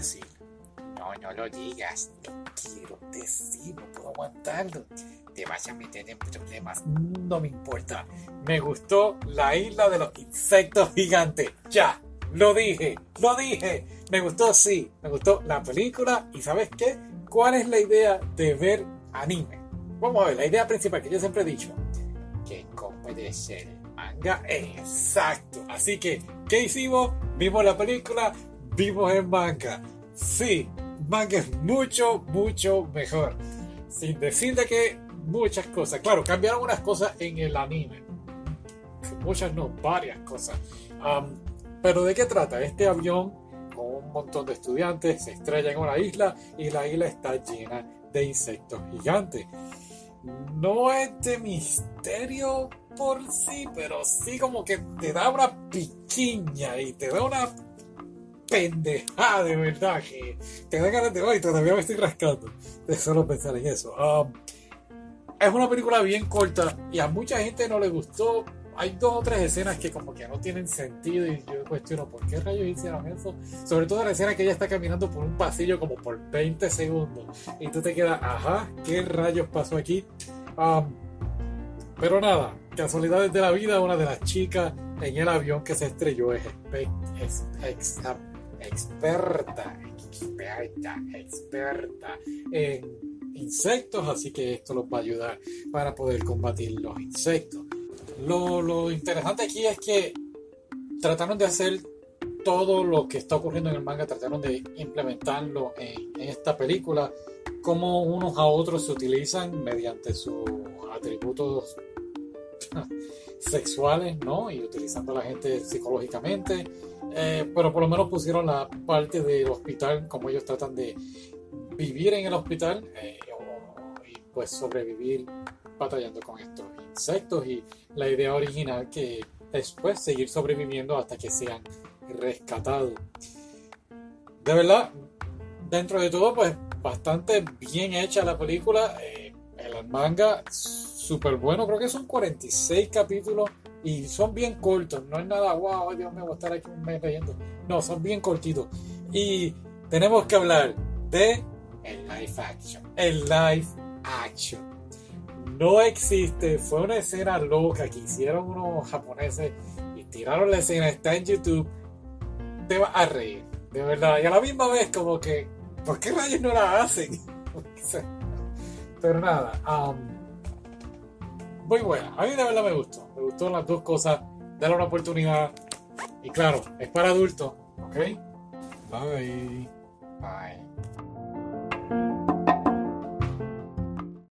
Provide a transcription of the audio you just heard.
decir. No, no lo digas. Lo quiero decir, no puedo aguantarlo. Te vas a meter en problemas. No me importa. Me gustó la isla de los insectos gigantes. Ya, lo dije, lo dije. Me gustó, sí. Me gustó la película. ¿Y sabes qué? ¿Cuál es la idea de ver anime? Vamos a ver, la idea principal que yo siempre he dicho. Que ser manga. Exacto. Así que, ¿qué hicimos? Vimos la película, vimos el manga. Sí, manga es mucho, mucho mejor. Sin decirle que muchas cosas. Claro, cambiaron unas cosas en el anime. Muchas no, varias cosas. pero ¿de qué trata? Este avión con un montón de estudiantes se estrella en una isla y la isla está llena de insectos gigantes. No es de misterio por sí, pero sí como que te da una piquiña y te da una pendejada de verdad que te da ganas de hoy todavía me estoy rascando de solo pensar en eso. es una película bien corta y a mucha gente no le gustó. Hay dos o tres escenas que como que no tienen sentido y yo cuestiono por qué rayos hicieron eso. Sobre todo la escena que ella está caminando por un pasillo como por 20 segundos y tú te quedas, ajá, ¿qué rayos pasó aquí? pero nada, casualidades de la vida, una de las chicas en el avión que se estrelló es, experta, experta, experta en insectos, así que esto los va a ayudar para poder combatir los insectos. Lo, interesante aquí es que trataron de hacer todo lo que está ocurriendo en el manga, trataron de implementarlo en, en esta película, como unos a otros se utilizan mediante sus atributos sexuales, ¿no? Y utilizando a la gente psicológicamente. Eh, pero por lo menos pusieron la parte del hospital, como ellos tratan de vivir en el hospital eh, y pues sobrevivir batallando con estos insectos y la idea original que es pues seguir sobreviviendo hasta que sean rescatados. De verdad, dentro de todo pues bastante bien hecha la película, eh, el manga súper bueno, creo que son 46 capítulos y son bien cortos, no es nada, wow, Dios mío, voy a estar aquí un mes leyendo. No, son bien cortitos. Y tenemos que hablar de el live action. El live action. No existe, fue una escena loca que hicieron unos japoneses y tiraron la escena, está en YouTube. Te vas a reír, de verdad. Y a la misma vez, como que, ¿por qué rayos no la hacen? Pero nada, um, muy buena. A mí de verdad me gustó. Me gustó las dos cosas. Dale una oportunidad. Y claro, es para adultos. ¿Ok? Bye. Bye.